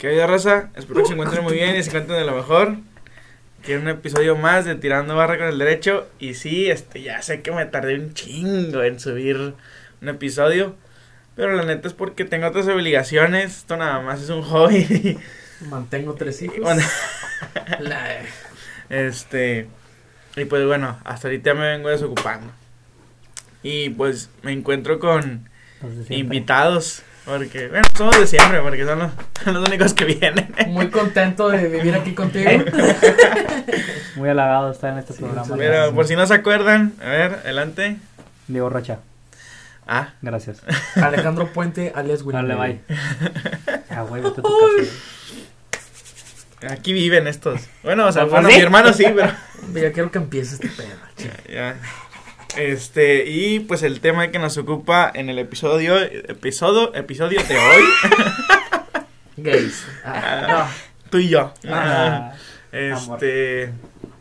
¿Qué hay de raza? Espero que se encuentren muy bien y se encuentren de lo mejor. Quiero un episodio más de Tirando Barra con el Derecho. Y sí, este, ya sé que me tardé un chingo en subir un episodio. Pero la neta es porque tengo otras obligaciones. Esto nada más es un hobby. Mantengo tres hijos. Bueno, La- este. Y pues bueno, hasta ahorita me vengo desocupando. Y pues me encuentro con invitados. Porque, bueno, somos de siempre, porque son los, son los únicos que vienen. Muy contento de vivir aquí contigo. Muy halagado de estar en este Sí, programa. Pero Gracias. por si no se acuerdan, a ver, adelante. Diego Rocha, Ah, gracias. Alejandro Puente, alias Willy. Dale, bye. Ah, güey, vete a tu casa. aquí viven estos. Bueno, o sea, bueno, sí. mi hermano sí, pero Ya quiero que empiece este pedo. chico. ya. Este, y pues el tema que nos ocupa en el episodio, episodio, episodio de hoy, Gays. Ah, tú y yo. Ah, Este,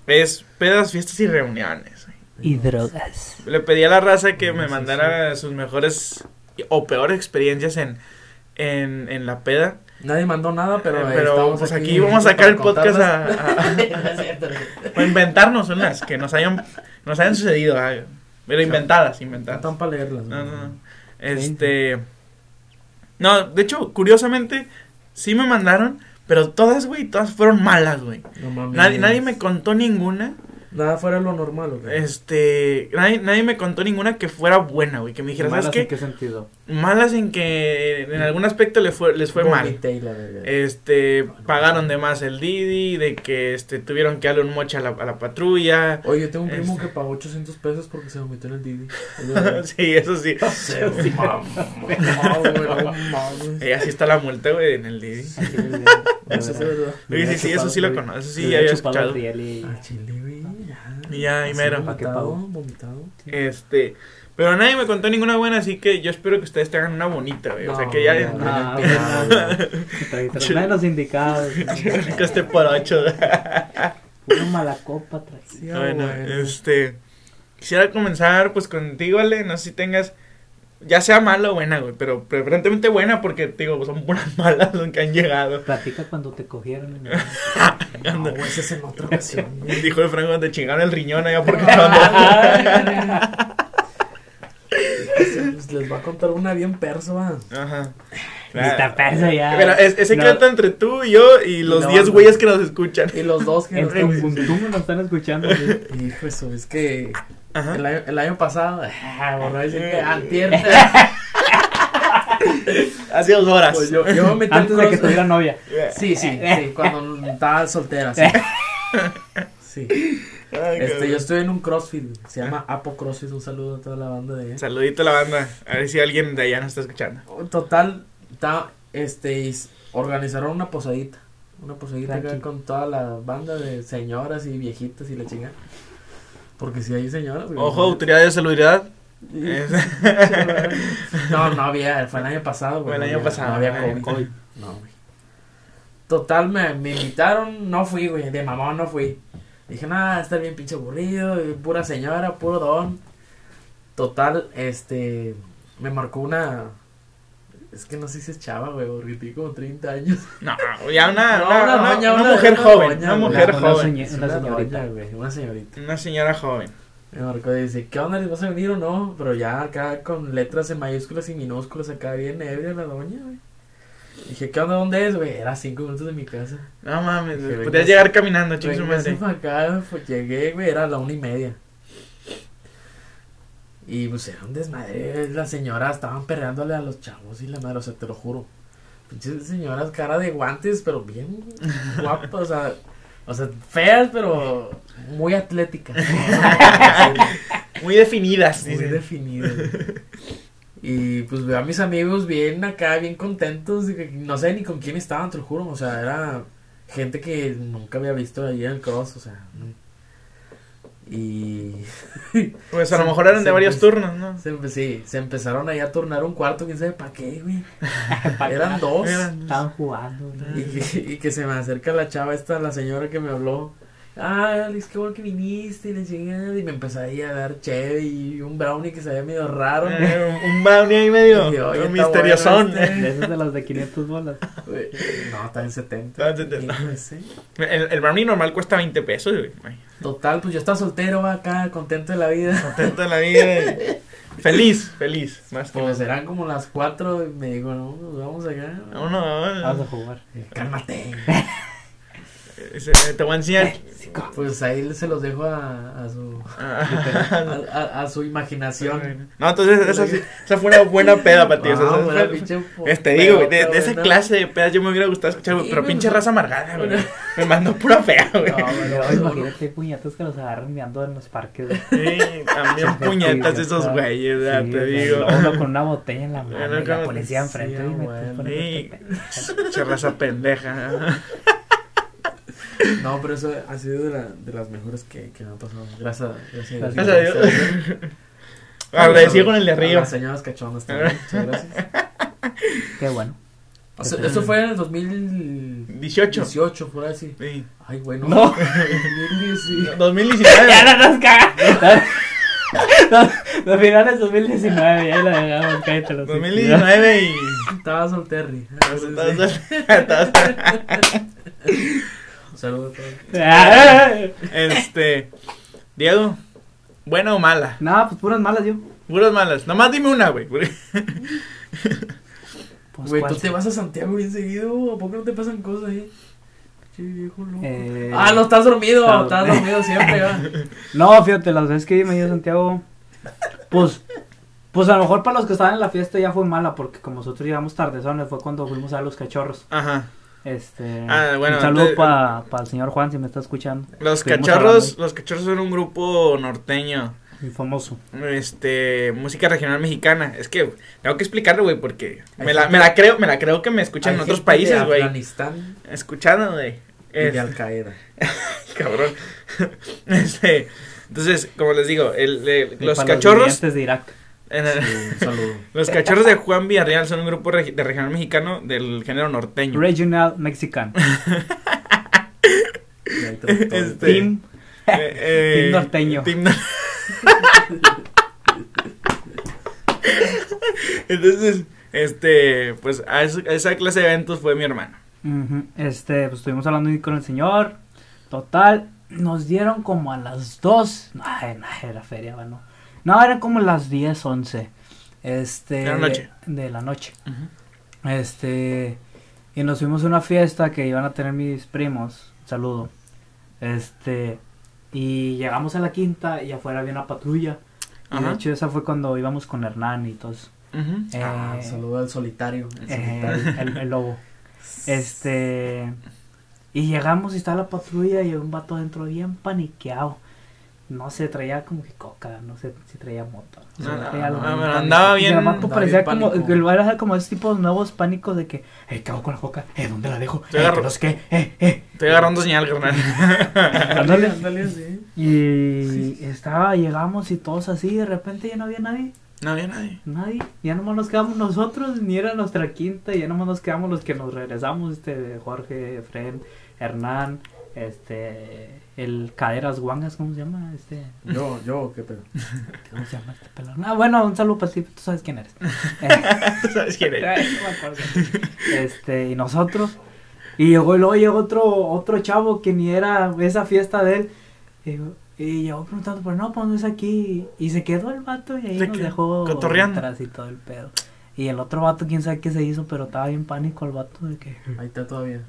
es pedas, fiestas y reuniones. y drogas. Le pedí a la raza que me Sí, mandara sus mejores o peores experiencias en, en, en la peda. Nadie mandó nada, pero, Eh, pero, estamos pues, aquí, aquí vamos a sacar el podcast a- inventarnos unas que nos hayan, nos hayan sucedido. ah, Pero inventadas, No inventadas. están para leerlas. No, no, no. Este. No, de hecho, curiosamente, sí me mandaron, pero todas, güey, todas fueron malas, güey. No mames. Nadie, nadie me contó ninguna. Nada fuera de lo normal, ¿o qué? Este. Nadie, nadie me contó ninguna que fuera buena, güey. Que me dijera, ¿sabes ¿Malas qué? en qué sentido? Malas en que en algún aspecto le fue, les fue mal. Vomité y la verga. Este, pagaron de más el Didi, de que este tuvieron que darle un moche a la, a la patrulla. Oye, yo tengo un primo este- que pagó 800 pesos porque se vomitó en el Didi. sí, eso sí. Güey, no. Y así está la multa, güey, en el Didi. Así es, güey. Eso es verdad. Sí, sí, sí, eso sí lo conozco, eso sí ya había escuchado. Ah, chile, güey. Ya. Y ya, y mero. ¿Pa' qué Vomitado, vomitado. Este, pero nadie me contó ninguna buena, así que yo espero que ustedes tengan una bonita, güey. o sea, que ya menos indicados. que esté por ocho. Una mala copa bueno, bueno. este, quisiera comenzar pues contigo, Ale, no sé si tengas, ya sea mala o buena, güey, pero preferentemente buena porque, digo, son puras malas las que han llegado. Platica cuando te cogieron. güey. No, güey, esa es en otra ocasión. Dijo el Franco, te chingaron el riñón allá porque les va a contar una bien persa. Ajá. Ni te persa ya. Es, es secreto entre tú y yo y los no, 10 no. güeyes que nos escuchan. Y los dos que En nos nos están escuchando. Hijo, eso es que. El año, el año pasado, ah, por no decir que antier, Hace dos horas. pues yo, yo me metí al Antes de que tuviera novia. Sí, sí, sí, cuando estaba soltera, sí. Sí. Ay, Este, yo estoy en un CrossFit, se llama Apo CrossFit, un saludo a toda la banda de allá. Saludito a la banda. A ver si alguien de allá nos está escuchando. Total, ta- este, organizaron una posadita, una posadita acá con toda la banda de señoras y viejitas y la chingada. Porque si hay señoras. güey. Ojo, autoridad de salubridad. No, no había, fue el año pasado, güey. Fue el no año había- pasado, No había no había COVID. No, güey. Total, me, me invitaron, no fui, güey, de mamá no fui. Dije, nada, está bien pinche aburrido, pura señora, puro don. Total, este, me marcó una... Es que no sé si es chava, güey, porque tiene como 30 años. No, ya una, No, una, una una- doña, una una- mujer una joven. doña, Una mujer Una joven. Una señorita. güey, una señorita. Una señora joven. Me marcó y dice, ¿qué onda, les vas a venir o no? Pero ya acá con letras en mayúsculas y minúsculas, acá bien ebria la doña, güey. Dije, ¿qué onda, dónde es, güey? Era cinco minutos de mi casa. No mames, vengas- llegar caminando, madre. pa' acá, pues llegué, güey, era la una y media. Y pues era un desmadre, las señoras estaban perreándole a los chavos y la madre, o sea, te lo juro. Pinches señoras, cara de guantes, pero bien guapas, o sea, o sea, feas, pero muy atléticas. Muy definidas. muy definidas. Y pues veo a mis amigos bien acá, bien contentos, de no sé ni con quién estaban, te lo juro, o sea, era gente que nunca había visto ahí en el cross, o sea. Y Pues a lo mejor eran de varios turnos, ¿no? se, sí, se empezaron ahí a turnar un cuarto, quién sabe para qué, güey. Eran dos. Eran- Estaban jugando. Y güey. que, y que se me acerca la chava esta, la señora que me habló. Ah, Alex, qué bueno que viniste, y le chingada, y me empezó ahí a dar cheve y un brownie que se veía medio raro. Eh, un brownie ahí medio oye, está misteriosón. bueno este. De esos de los de 500 bolas. No, está en 70. Está en 70. Y no sé. El, el brownie normal cuesta 20 pesos, güey. Total, pues yo estaba soltero va, acá, contento de la vida. Contento en la vida. Feliz, feliz. Más que Pues serán como las 4 y me dijo, no, nos vamos acá. Vámonos, Vamos a jugar. Eh, Cálmate. Ese- Te voy a enseñar. Pues ahí se los dejo a, a su a, Ah, a- a su imaginación. No, entonces esa, esa fue una buena peda para ti. o sea, esa buena fue- pinche Este digo, güey, de, de esa buena. clase de pedas yo me hubiera gustado escuchar, güey, pero pinche raza amargada, güey. Me mandó pura fea, güey. No, imagínate puñetas que los agarran meando en los parques. güey. Sí, también puñetas esos güeyes, ya Sí, te digo. Uno con una botella en la mano y con- la policía enfrente. sí, güey. me- Pinche raza pendeja. No, pero eso ha sido de, la, de las mejores que, que me han pasado. Gracias, gracias, Gracias a Dios. Agradecido con el de arriba. Las señoras cachondas también. Muchas gracias. Qué bueno. O sea, eso fue en el 2018, 18. fue así. Sí. Ay, bueno. No. 2018. 2019. Ya no nos cagas. Los, los finales 2019, ya lo dejamos, cállate los 2019 y. Estaba solterri. Saludos a todos. Ah, Este. Diego, ¿buena o mala? No, pues puras malas yo. Puras malas. Nomás dime una, güey. Pues, Güey, tú te vas a Santiago bien seguido. ¿A poco no te pasan cosas ahí? Che, viejo loco. Eh, Ah, no, estás dormido. Claro. Estás dormido siempre, va. No, fíjate, las veces que me dio Santiago, pues, pues a lo mejor para los que estaban en la fiesta ya fue mala, porque como nosotros llegamos tardezones, fue cuando fuimos a ver los cachorros. Ajá. Este, Ah, bueno, un saludo para el señor Juan, si me está escuchando, Los Estuvimos cachorros, los cachorros son un grupo norteño. muy famoso. Este, música regional mexicana. Es que tengo que explicarlo, güey, porque Hay me la, me la creo, me la creo que me escuchan en otros países, güey. Afganistán Escuchando, güey. y de Al Qaeda. cabrón. Este, entonces, como les digo, el, el- los cachorros, de Irak. En el- Sí, un saludo. los cachorros de Juan Villarreal son un grupo regi- de regional mexicano del género norteño. Regional Mexican. Este- Team. Eh, eh, Team norteño. team Entonces, este, pues a, eso- a esa clase de eventos fue mi hermano. Ujú, Este, pues estuvimos hablando ahí con el señor. Total, nos dieron como a las 2. No, no, era feria, bueno. No, eran como las 10, 11. Este. De la noche. De la noche. Este. Y nos fuimos a una fiesta que iban a tener mis primos. Saludo. Este. Y llegamos a la quinta y afuera había una patrulla. Y de hecho, esa fue cuando íbamos con Hernán y todos. Ujú. Ah, Eh, saludo al solitario. el eh, solitario. el, el lobo. Este. Y llegamos y está la patrulla y un vato dentro bien paniqueado. No sé, traía como que coca, no sé si traía moto. no Ah, traía algo ah, pánico. andaba Y bien- el vato andaba parecía como, el vato era como esos tipos nuevos pánicos de que, eh, ¿qué hago con la coca? Eh, ¿dónde la dejo? Te Eh, agarro. que no sé qué, eh, eh. Estoy agarrando señal, carnal. Ándale. Ándale, sí. Y estaba, llegamos y todos así, de repente ya no había nadie. No había nadie. Nadie, ya nomás nos quedamos nosotros, ni era nuestra quinta, ya nomás nos quedamos los que nos regresamos, este, Jorge, Fred, Hernán, este, el Caderas Guangas, ¿cómo se llama? Este, Yo, yo, qué pedo. ¿cómo se llama este pelón? Ah, bueno, un saludo para ti, tú sabes quién eres. Eh, ¿Tú sabes quién es? ay, no me acuerdo. Este, y nosotros, y llegó, y luego llegó otro, otro chavo que ni era esa fiesta de él, y, y llegó preguntando, pero no, pues no es aquí, y se quedó el vato y ahí Se nos dejó cotorreando. atrás y todo el pedo. Y el otro vato, quién sabe qué se hizo, pero estaba bien pánico el vato de que... Ahí está todavía.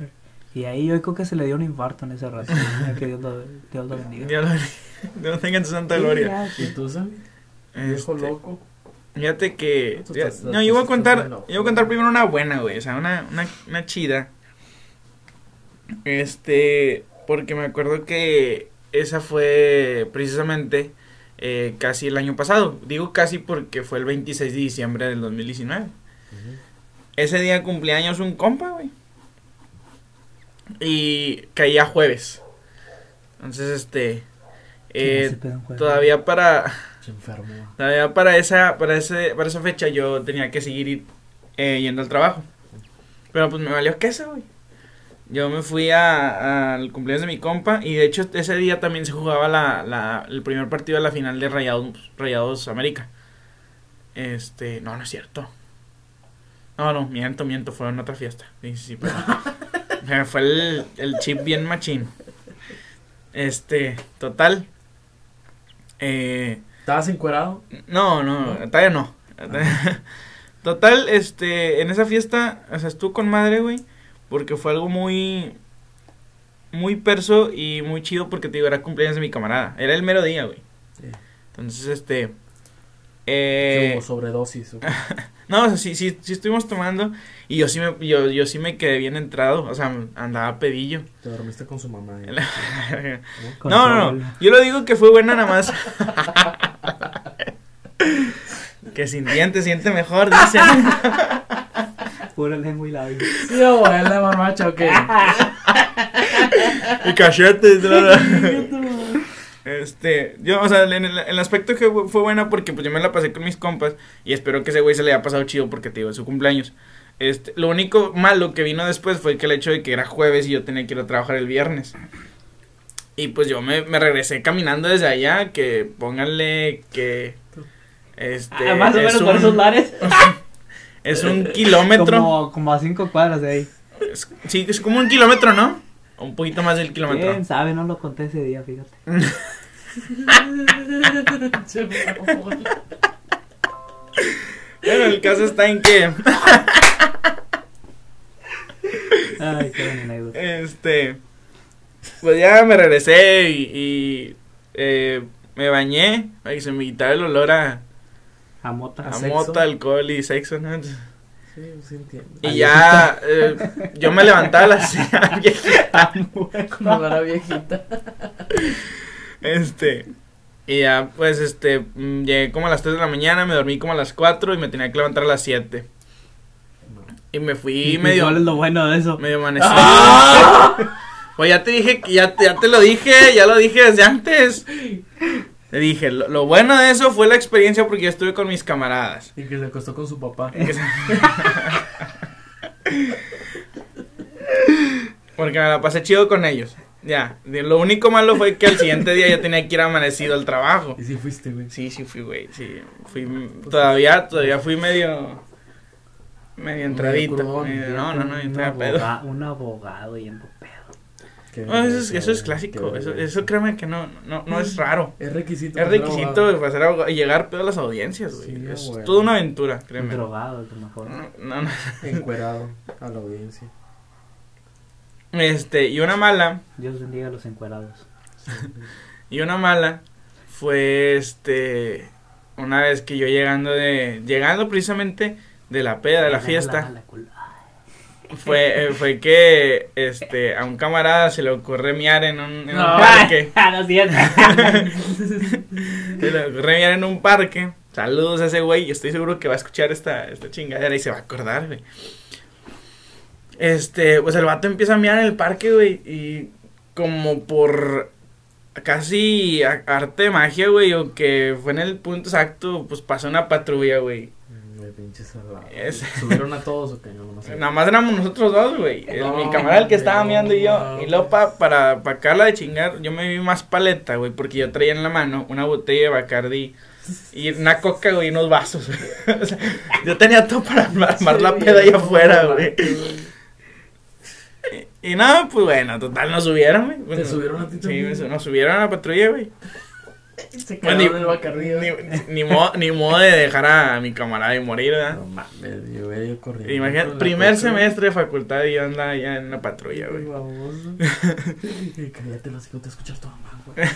Y ahí yo creo que se le dio un infarto en ese rato. que Dios lo, Dios lo bendiga. Dios lo, Dios lo tenga en su santa gloria. ¿Y tú, Sammy? Viejo Este, loco. Fíjate que. No, yo voy a contar. Yo voy a contar primero una buena, güey. O sea, una, una, una chida. Este. Porque me acuerdo que esa fue precisamente eh, casi el año pasado. Digo casi porque fue el 26 de diciembre del 2019. Ese día cumpleaños un compa, güey. Y caía jueves. Entonces, este. eh, todavía para. Se enfermó. Todavía para esa, para ese, para esa fecha yo tenía que seguir ir, eh, yendo al trabajo. Pero pues me valió queso, güey. yo me fui a- al cumpleaños de mi compa y de hecho ese día también se jugaba la, la, el primer partido de la final de Rayados, Rayados América. Este, no, no es cierto. No, no, miento, miento, fue en otra fiesta. Sí, sí, sí, fue el, el chip bien machín. Este, total. Eh, ¿Estabas encuerado? no, no, todavía no. Total, este, en esa fiesta, o sea, estuvo con madre, güey, porque fue algo muy, muy perso y muy chido porque, te digo, era cumpleaños de mi camarada. Era el mero día, güey. Sí. Entonces, este, eh, hubo sobredosis. no, o sea, sí, sí, sí estuvimos tomando y yo sí me, yo, yo sí me quedé bien entrado, o sea, andaba pedillo. Te dormiste con su mamá. ¿eh? No, no, no. Yo lo digo que fue buena nada más. que sin dientes siente mejor, dicen. Pura lengua y labios. Sí, abuela, marmacha, ¿o qué? y cachetes. Este, yo, o sea, en el, en el aspecto que fue buena porque pues yo me la pasé con mis compas y espero que ese güey se le haya pasado chido porque te digo, es su cumpleaños. Este, lo único malo que vino después fue que el hecho de que era jueves y yo tenía que ir a trabajar el viernes. Y pues yo me, me regresé caminando desde allá, que pónganle que... Este, Ah, más o es menos por un- esos lares. Es un kilómetro. Como, como a cinco cuadras de ahí. Es- sí, es como un kilómetro, ¿no? Un poquito más del kilómetro. Quién sabe, no lo conté ese día, fíjate. Pero el caso está en que, Ay, qué este, pues ya me regresé y, y, eh, me bañé que se me quitara el olor a, A mota. a mota, alcohol y sexo, ¿no? Sí, sí entiendo. Y ya, eh, yo me levantaba a las Como la viejita. Este, y ya, pues, este, mm, llegué como a las 3 de la mañana, me dormí como a las 4 y me tenía que levantar a las 7. Y me fui medio, ¿Cuál es lo bueno de eso? medio amanecido. Pues ya te dije, que ya, te- ya te lo dije, ya lo dije desde antes. Te dije, lo, lo bueno de eso fue la experiencia porque yo estuve con mis camaradas. Y que se acostó con su papá. Se- Porque me la pasé chido con ellos. Ya, lo único malo fue que al siguiente día yo tenía que ir amanecido al trabajo. Y sí fuiste, güey. Sí, sí fui, güey, sí. Fui, todavía, todavía fui medio, medio entradito. medio- ya no, no, no, un, estaba pedo. un abogado yendo pedo. Qué No, eso es, eso es clásico, eso, eso créeme que no, no, no es raro. Es requisito. Es requisito para ser abogado y llegar pedo a las audiencias, güey. Sí, es güey. toda una aventura, créeme. drogado, es lo mejor. No, no, no. Encuerado a la audiencia. Este, y una mala, Dios bendiga a los encuerados. y una mala fue este, una vez que yo llegando de, llegando precisamente de la peda, de la fiesta. La fue, eh, fue que este a un camarada se le ocurre miar en un, en un No, parque. ah, no. Se le ocurre miar en un parque. Saludos a ese güey. y Estoy seguro que va a escuchar esta, esta chingadera y se va a acordar, güey. Este, pues el vato empieza a miar en el parque, güey. Y como por casi arte de magia, güey. O que fue en el punto exacto, pues pasó una patrulla, güey. De pinche salado. Es- ¿Subieron a todos o qué? No, no sé. Nada más éramos nosotros dos, güey. No, mi camarada el que estaba mirando y yo. Y luego pa, para, para acabarla de chingar, yo me vi más paleta, güey. Porque yo traía en la mano una botella de Bacardi y una coca, güey, y unos vasos, güey. O sea, yo tenía todo para armar, la peda allá afuera, güey. no. Y nada, pues bueno, total, nos subieron, güey. Bueno, subieron a ti Sí, también? nos subieron a la patrulla, güey. Se Bueno, quedaron en el Bacardí. Ni, ni, modo, ni modo de dejar a mi camarada de morir, ¿verdad? No mames, yo voy a ir corriendo. Imagínate, primer semestre de facultad y yo andaba ya en una patrulla, güey. Baboso. Y Cállate, los hijos te escuchas tu mamá, güey.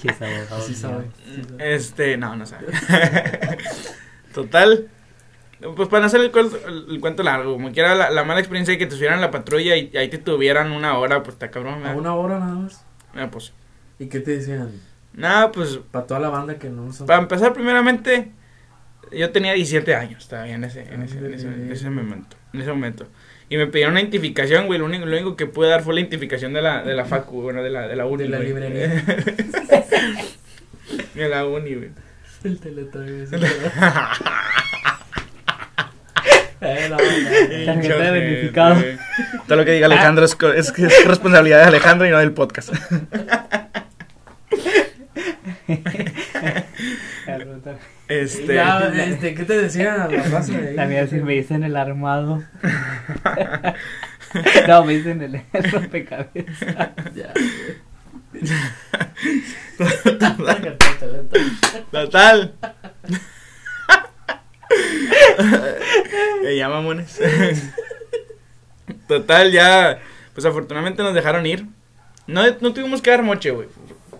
Sí, abogado, Sí sabe. sí sabe. Este, no, no sabe. Total. Pues para no hacer el, cuento- el- cuento largo, como quiera la, la mala experiencia de que te subieran a la patrulla y, y ahí te tuvieran una hora, pues está cabrón. A una hora nada más. Ah, pues, ¿Y qué te decían? Nada, pues, Para toda la banda que no son. para empezar primeramente, yo tenía 17 años todavía en ese, en ese, en ese, en ese momento, en ese momento. Y me pidieron una identificación, güey, lo único, lo único que pude dar fue la identificación de la, de la facu, bueno, de la, de la uni, De la güey. librería. de la uni, güey. El teletubbies. Eh, Eh. Tarjeta de ojete. Todo lo que diga Alejandro es, es, es responsabilidad de Alejandro y no del podcast. Este. Ya, este, ¿qué te decían a la raza de ahí? La mía sí me dicen el armado. no, me dicen el, el rompecabezas. Ya. Total. Eh, ya mamones. Total, ya. Pues afortunadamente nos dejaron ir. No, no tuvimos que dar moche, güey.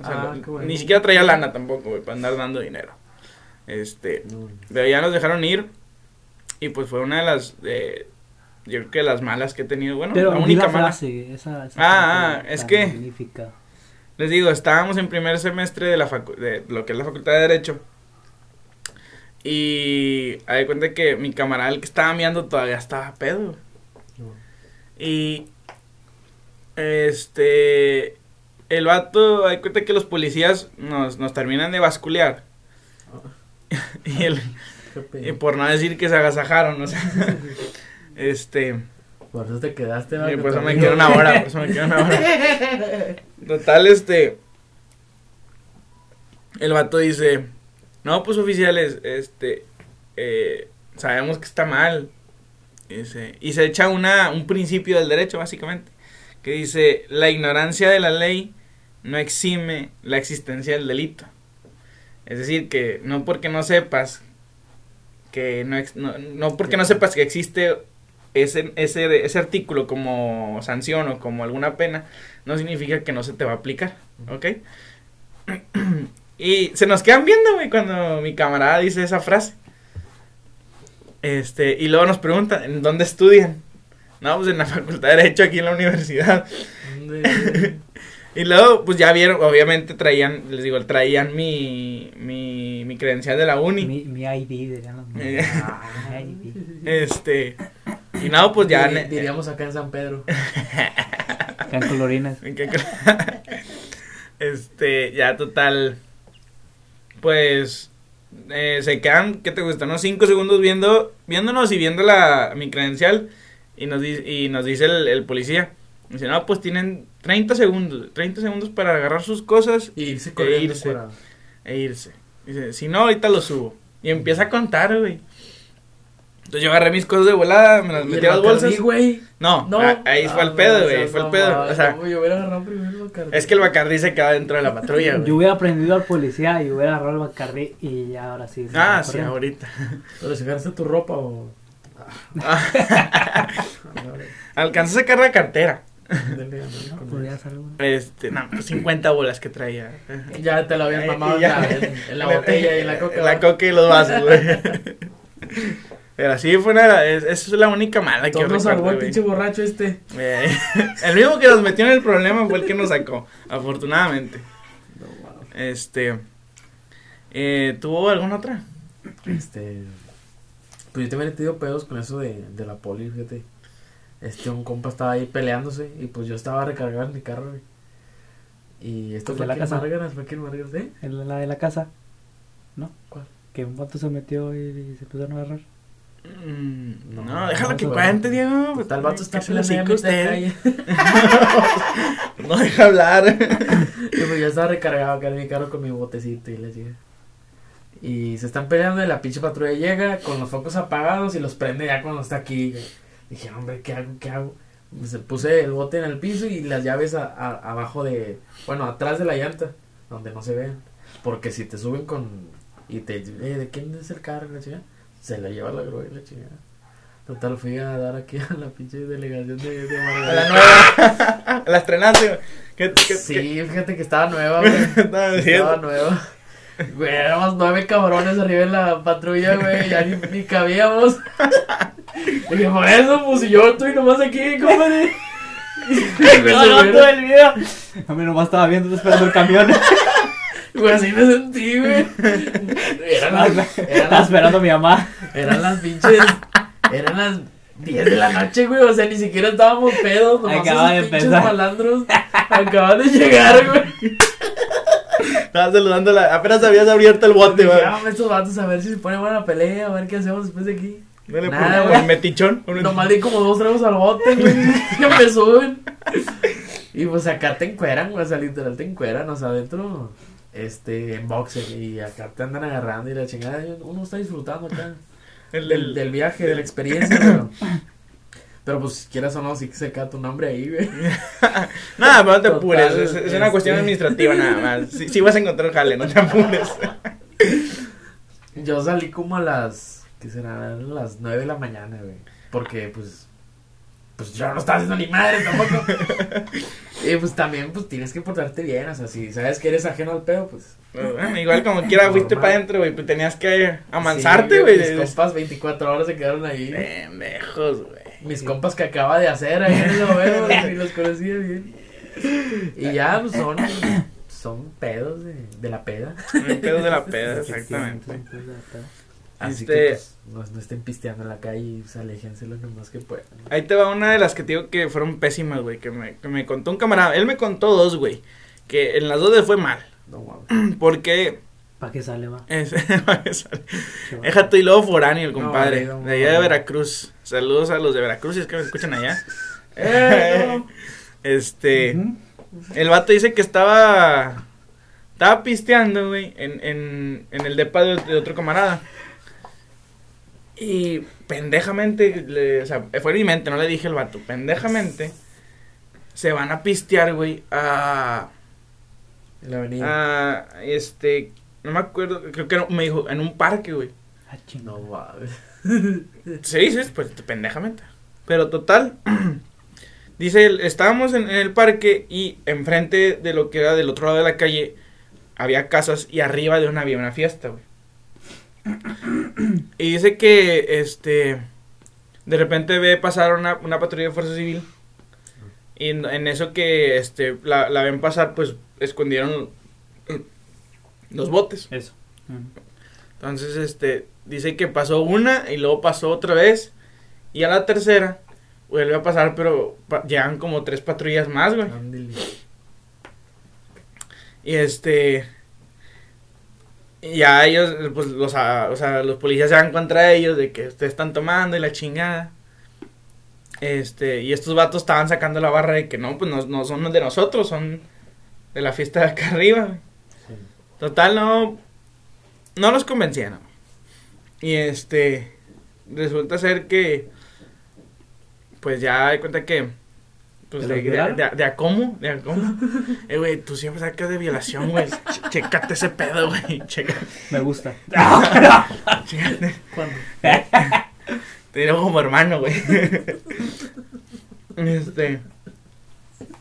O sea, Ah, no-. Ni siquiera traía lana tampoco, güey, para andar dando dinero. Este. Pero ya nos dejaron ir. Y pues fue una de las. eh, yo creo que las malas que he tenido. Bueno, Pero la única la mala. frase, esa, esa Ah, ah, es que- magnífica. Les digo, estábamos en primer semestre de, la facu- de lo que es la Facultad de Derecho. Y hay de cuenta que mi camarada, el que estaba mirando, todavía estaba pedo. Y. Este. El vato, hay cuenta que los policías nos, nos terminan de basculear. y, el, y por no decir que se agasajaron, o sea. este. Por eso te quedaste. Y ¿va? por eso me una hora, por eso me quedo una hora. Total, este. El vato dice: No, pues oficiales, este. eh, sabemos que está mal. Dice, y se echa una, un principio del derecho, básicamente. Que dice: La ignorancia de la ley no exime la existencia del delito. Es decir, que no porque no sepas que no, no porque no sepas que existe ese, ese, ese artículo como sanción o como alguna pena, no significa que no se te va a aplicar, ¿ok? y se nos quedan viendo, güey, cuando mi camarada dice esa frase. Este, y luego nos preguntan, ¿en dónde estudian? No, pues en la Facultad de Derecho aquí en la universidad. Y luego, pues ya vieron, obviamente traían, les digo, traían mi, mi, mi credencial de la uni. Mi, mi ID, dirían los Eh. niños. Mi ID. Este, y no, pues ya... Ne- Diríamos acá en San Pedro. Colorines. ¿En cla- este, ya total. Pues eh, se quedan, ¿qué te gusta? Unos 5 segundos viendo, viéndonos y viendo la, mi credencial. Y nos, di- y nos dice el, el policía. Dice, no, pues tienen 30 segundos. 30 segundos para agarrar sus cosas Y irse corriendo. irse. e irse. Dice, si no, ahorita lo subo. Y empieza a contar, güey. Entonces yo agarré mis cosas de volada, me las metí a las bolsas. Bacardí, güey. No, No. a- ahí fue el Ah, pedo, no, güey. Fue el pedo. O sea, yo hubiera agarrado primero el Bacardí. es que el Bacardí se queda dentro de la patrulla, güey. Yo hubiera aprendido al policía y hubiera agarrado el Bacardi y ya ahora sí. Ah, sí, ahorita. Pero si agarraste tu ropa o. Alcancé a sacar la cartera. Dele, algo. Este, no, pues 50 bolas que traía. Ya te lo habían Eh, mamado en ya. la, en, en la botella y en la coca. En la coca y los vasos, güey. Pero sí, fue una. es- Esa es la única mala que Todo yo nos salvó el pinche borracho este. Eh, El mismo que nos metió en el problema fue el que nos sacó, afortunadamente. No, wow. Este. Eh, ¿Tuvo alguna otra? Este. Pues yo también he tenido pedos con eso de, de la poli, fíjate. Este, un compa estaba ahí peleándose y pues yo estaba recargado en mi carro, güey. Y esto ¿De fue la casa? Márgaras, fue aquí en Márgaras, ¿eh? El- La de la casa. ¿No? ¿Cuál? Que un vato se metió y, y se empezaron a agarrar. Mm, No, No, déjalo no, que cuente. Diego. pues, Tal vato está de usted. No deja hablar. Y pues yo estaba recargado acá en mi carro con mi botecito y la chica. Y se están peleando y la pinche patrulla llega con los focos apagados y los prende ya cuando está aquí. güey. Dije, hombre, ¿qué hago? ¿Qué hago? Pues, puse el bote en el piso y las llaves a- a- abajo de, bueno, atrás de la llanta, donde no se ven. Porque si te suben con, y te, eh, ¿de quién es el carro? La chica, se la lleva la grúa y la chica. Total, fui a dar aquí a la pinche delegación de, de A la nueva. La estrenaste. güey. ¿Qué, qué, Sí, fíjate que estaba nueva, güey. qué estaba diciendo? Estaba nueva. Güey, éramos nueve cabrones arriba en la patrulla, güey. Ya ni, ni cabíamos. Dije, por eso, pues si yo estoy nomás aquí, compadre. Me No, no, subieron. todo el video. A mí nomás estaba viendo esperando el camión. Güey, así me sentí, güey. Eran las, eran Estaba las, esperando a mi mamá. eran las pinches. Eran las 10 de la noche, güey. O sea, ni siquiera estábamos pedos. Nomás Acaba esos de pinches empezar. malandros acaban de llegar, güey. Estaba saludando la. Apenas habías abierto el bote, güey. "Ah, estos vatos a ver si se pone buena pelea, a ver qué hacemos después de aquí. No le Nada, metichón. Nomás di como dos tragos al bote, güey. que me suben. Y pues acá te encueran, güey. O sea, literal te encueran. O sea, adentro, este, en boxer. Y acá te andan agarrando y la chingada. Uno está disfrutando acá. El, Del, el- del viaje, de la experiencia, pero. Pero pues si quieras o no, sí que se queda tu nombre ahí, güey. Nada, pero no te apures. Es, es una cuestión este. administrativa nada más. Sí, sí vas a encontrar jale, no te apures. Yo salí como a las. ¿Qué será? Las nueve de la mañana, güey. Porque pues. Pues yo no estaba haciendo ni madre tampoco. y pues también, pues tienes que portarte bien. O sea, si sabes que eres ajeno al pedo, pues. Bueno, igual como quiera fuiste para adentro, güey. Pues tenías que Sí, amansarte, güey. Mis compas 24 horas se quedaron ahí. Pendejos, güey. Mis compas que acaba de hacer ahí en el noveno, y los conocía bien. Y ya, pues son. Son pedos de, de la peda. El pedo de la peda, exactamente. Así Este- que pues, no, no estén pisteando en la calle y pues, aléjense lo más que puedan. Ahí te va una de las que te digo que fueron pésimas, güey. Que me, que me contó un camarada. Él me contó dos, güey. Que en las dos le fue mal. No mames. Porque. ¿Para qué sale, va? Es, Chaval. Déjate y luego foráneo, el compadre. no, no, de allá de. Veracruz. Saludos a los de Veracruz, si es que me escuchan allá. Eh. Este. El vato dice que estaba. Estaba pisteando, güey, en, en, en el depa de, de otro camarada. Y pendejamente, le- o sea, fue en mi mente, no le dije al vato, pendejamente, se van a pistear, güey, a, la avenida. a, este, no me acuerdo, creo que me dijo, en un parque, güey. Ah. No mames. Sí, sí, pues pendejamente. Pero total, dice, él, estábamos en, en el parque y enfrente de lo que era del otro lado de la calle había casas y arriba de una había una fiesta, güey. Y dice que, este, de repente ve pasar una, una patrulla de fuerza civil y en, en eso que, este, la, la ven pasar, pues, escondieron los botes. Eso. Entonces, este, dice que pasó una y luego pasó otra vez. Y a la tercera vuelve a pasar, pero pa- llegan como tres patrullas más, güey. Y este. Y ya ellos, pues, los, ah, o sea, los policías se dan contra ellos de que ustedes están tomando y la chingada. Este, y estos vatos estaban sacando la barra de que no, pues no, no son de nosotros, son de la fiesta de acá arriba. Sí. Total, no. No los convencieron. Y este. Resulta ser que. Pues ya hay cuenta que. Pues ¿Te de, de, de- de a cómo, de a cómo. Eh, güey, tú siempre sacas de violación, güey. Ch- Chécate ese pedo, güey. Checa, Me gusta. chécate. ¿Cuándo? Te digo como hermano, güey. Este.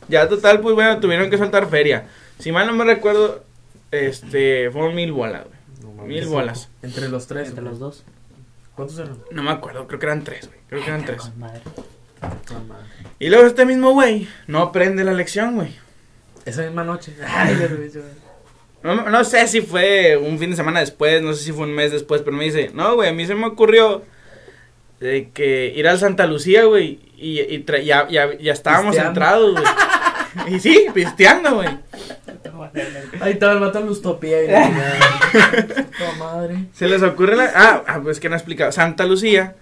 Ya total, pues bueno, tuvieron que soltar feria. Si mal no me recuerdo, este, fueron mil bolas, güey. No. Mil bolas. Entre los tres. Entre los dos. ¿Cuántos eran? No me acuerdo, creo que eran tres, güey. Creo que eran tres. Madre. Y luego este mismo güey no aprende la lección, güey. Esa misma noche. Ay. No, no sé si fue un fin de semana después, no sé si fue un mes después, pero me dice, no, güey, a mí se me ocurrió de que ir al Santa Lucía, güey, y, y tra- ya, ya, ya estábamos Pisteando. entrados, güey. Y sí, pisteando, güey. Ahí estaba el vato en Lustopía y la madre. Se les ocurre la... Ah, ah, pues que no he explicado. Santa Lucía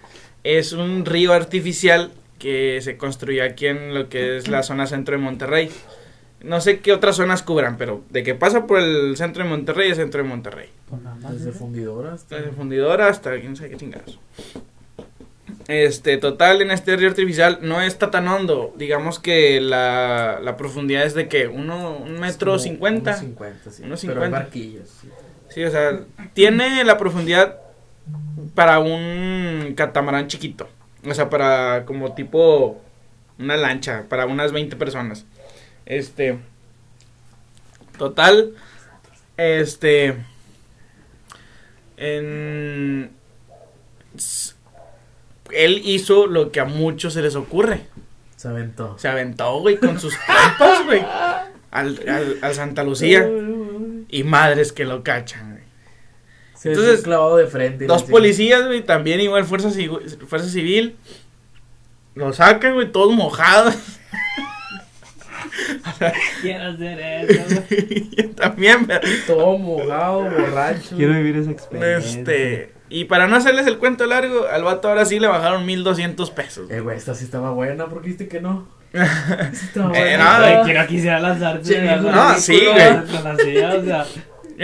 es un río artificial que se construyó aquí en lo que es la zona centro de Monterrey. No sé qué otras zonas cubran, pero de que pasa por el centro de Monterrey es centro de Monterrey. Pues nada más, Desde ¿eh? fundidora hasta. Desde fundidora hasta quién sabe qué chingados. Este, total, en este río artificial no está tan hondo. Digamos que la, la profundidad es de que uno, un metro cincuenta. Unos 50, sí. Unos Pero hay 50. barquillos. sí. Sí, o sea, tiene la profundidad para un catamarán chiquito. O sea, para como tipo una lancha, para unas 20 personas. Este. Total. Este. En. Él hizo lo que a muchos se les ocurre. Se aventó. Se aventó, güey, con sus compas, güey. Al, al, al Santa Lucía. Y madres que lo cachan. Se Entonces, clavado de frente. Dos policías, güey, también igual fuerza, fuerza civil. Lo sacan, güey, todos mojados. Quiero hacer eso, güey. Yo también, pero, Todo mojado, borracho. Quiero vivir esa experiencia. este, Y para no hacerles el cuento largo, al vato ahora sí le bajaron 1200 pesos. Eh, güey, esta sí estaba buena, ¿por qué dijiste que no? Sí estaba Eh, buena. no, no quisiera lanzarse. Sí, no, sí, güey. la silla, o sea,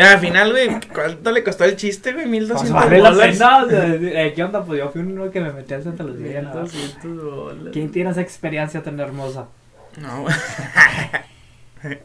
al final, güey, ¿cuánto le costó el chiste, güey? pues 1200 vale la dólares. pena. o sea, eh, ¿Qué onda? Pues yo fui uno que me metí al Santa Lucía. nada. 1200 dólares. ¿Quién tiene esa experiencia tan hermosa? No, güey.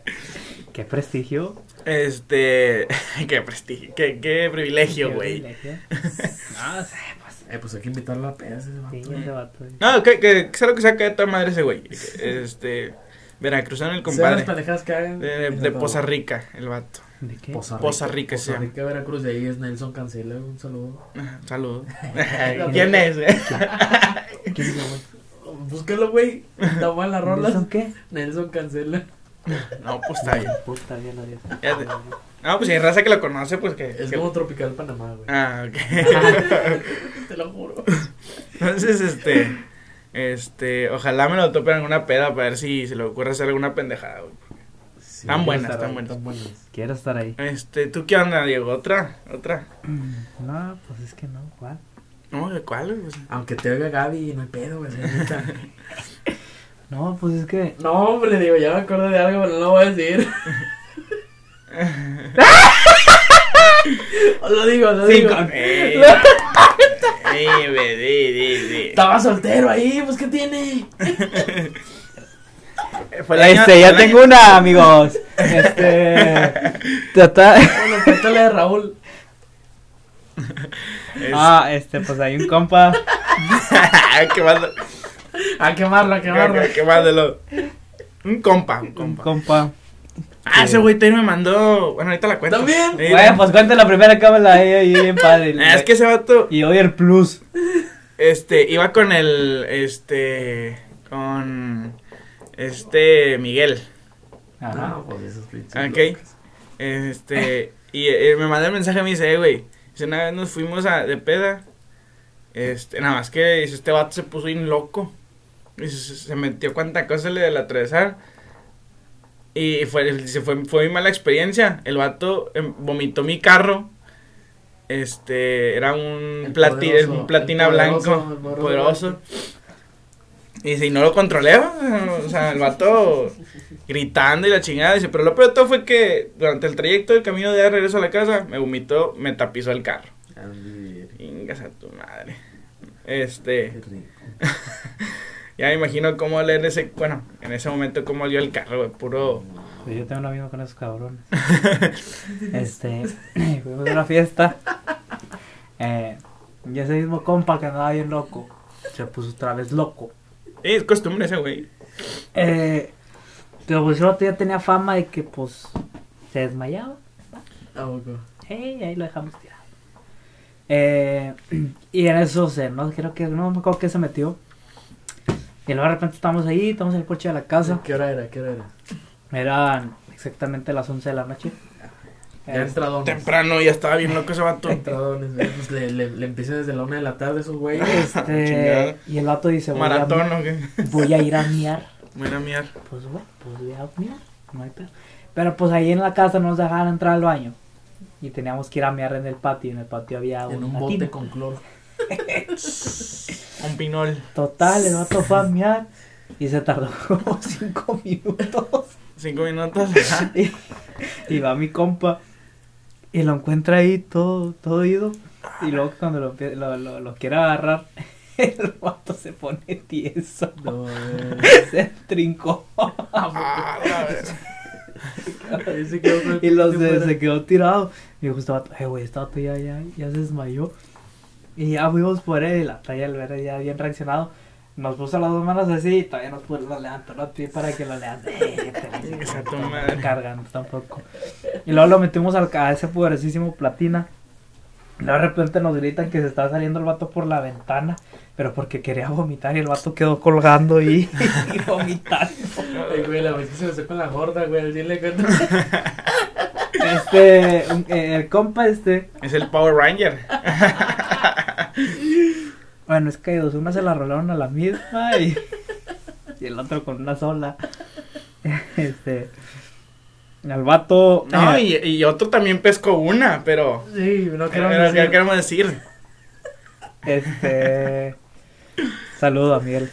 Qué prestigio. Este. Qué prestigio, qué, qué privilegio, Qué güey. privilegio. No sé, pues. Eh, pues hay que invitarlo a la peda ese vato. Sí, ese vato. No, que, que, que sé lo que saca de toda madre ese güey. Este. Veracruzano el las compadre. pendejadas que hagan. De, de, de Poza Rica, el vato. ¿De qué? Poza Poza Rica. Rica, Poza llama. Rica, Veracruz, de ahí es Nelson Cancela, un saludo. Ajá, Saludos. ¿Quién ¿Quién es? ¿Quién es? Búscalo, güey. Está buena la rola. ¿Nelson qué? Nelson Cancela. No, pues está bien. Puta, bien lo dije. Ya te- No, pues si hay raza que lo conoce, pues que. Es que- como Tropical Panamá, güey. Ah, ok. Te lo juro. Entonces, este. Este. Ojalá me lo tope en alguna peda para ver si se le ocurre hacer alguna pendejada, güey. Sí, Están buenas, estará- están buenas. Quiero estar ahí. Este, ¿tú qué onda, Diego? ¿Otra? ¿Otra? No, pues es que no, ¿cuál? No, ¿de cuál? güey? Pues, Aunque te oiga Gaby, no hay pedo, güey. No, pues es que. No, hombre, digo, ya me acuerdo de algo, pero no lo voy a decir. lo digo, lo digo. Ey, ey, di. Estaba soltero ahí, pues, ¿qué tiene? Fue el año- Este, ya fue el tengo una, amigos. Este. Total. Bueno, de Raúl. Ah, este, pues hay un compa. Es- Quemando- A quemarlo, a quemarlo. Quemándolo. Un compa, un Un compa. compa. Ah, ese güey también me mandó. Bueno, ahorita la cuento. ¿También? Sí, Bueno, pues cuenta la primera cámara ahí, ahí, bien padre. Ah, Es que ese vato, Y hoy el plus. este, iba con el, este, con, este, Miguel. Ajá. No, pues esos. Ok. Este, y eh, me mandó el mensaje y me dice, eh, güey, dice, una vez nos fuimos a, de peda, este, nada más que dice, este vato se puso bien loco, y se, se metió cuanta cosa le del atravesar, y fue, dice, fue, fue muy mala experiencia, el vato em, vomitó mi carro, este, era un, platina el poderoso, blanco, el poderoso. poderoso. Y dice, y no lo controlé, o sea, el vato gritando y la chingada. Dice, pero lo peor de todo fue que durante el trayecto del camino de regreso a la casa, me vomitó, me tapizó el carro. Ingas a tu madre. Este, qué rico. ya me imagino cómo leer ese, bueno, en ese momento cómo olió el carro, güey, puro... Pues yo tengo un amigo con esos cabrones. este, fuimos a una fiesta. Eh, y ese mismo compa que andaba bien loco, se puso otra vez loco. Eh, es costumbre ese güey. Eh, pero pues otro ya tenía fama de que pues se desmayaba. ¿A poco? Hey, ahí lo dejamos tirado. Eh, y en eso se, no creo que, no me acuerdo que se metió. Y luego de repente estamos ahí, estamos en el coche de la casa. ¿Qué hora era? ¿Qué hora era? Eran exactamente las 11 de la noche. Ya Eh, entradones. Temprano ya estaba bien loco ese vato. Entradones. Pues le, le, le empieza desde la una de la tarde esos güeyes. Este, y el vato dice, voy a, Maratón, ¿o qué? voy a ir a miar. Voy a ir a miar. Pues bueno, pues voy a miar, no hay pedo. Pero pues ahí en la casa no nos dejaban entrar al baño. Y teníamos que ir a miar en el patio. y En el patio había En un bote tina. con cloro. Un pinol. Total, el vato fue a miar. Y se tardó como 5 minutos. Cinco minutos. y va mi compa. Y lo encuentra ahí todo, todo ido. Y luego cuando lo, lo, lo, lo quiere agarrar, el vato se pone tieso. No. Se trincó. Ah, se quedó Y los fuera. se quedó tirado. Y dijo, este vato, eh, güey, este vato ya, ya, ya se desmayó. Y ya fuimos por él. Y la talla el ver ya bien reaccionado. Nos puso las dos manos así y todavía nos puso, lo levantó los pies para que lo levante. Eh, te- Chingas a tu no madre. me cargan tampoco. Y luego lo metimos al, a ese poderosísimo platina. Y luego de repente nos gritan que se estaba saliendo el vato por la ventana. Pero porque quería vomitar y el vato quedó colgando y, y vomitando. Ay, güey, la vez que se con la gorda, güey. Al chile cuento. Este, un- eh, el compa este. Es el Power Ranger. Bueno, es que dos, una se la rolaron a la misma y, y el otro con una sola. Este. Al vato. No, eh, y, y otro también pescó una, pero. Sí, no Pero, quiero ¿qué queremos decir? Este. Saludo a Miguel.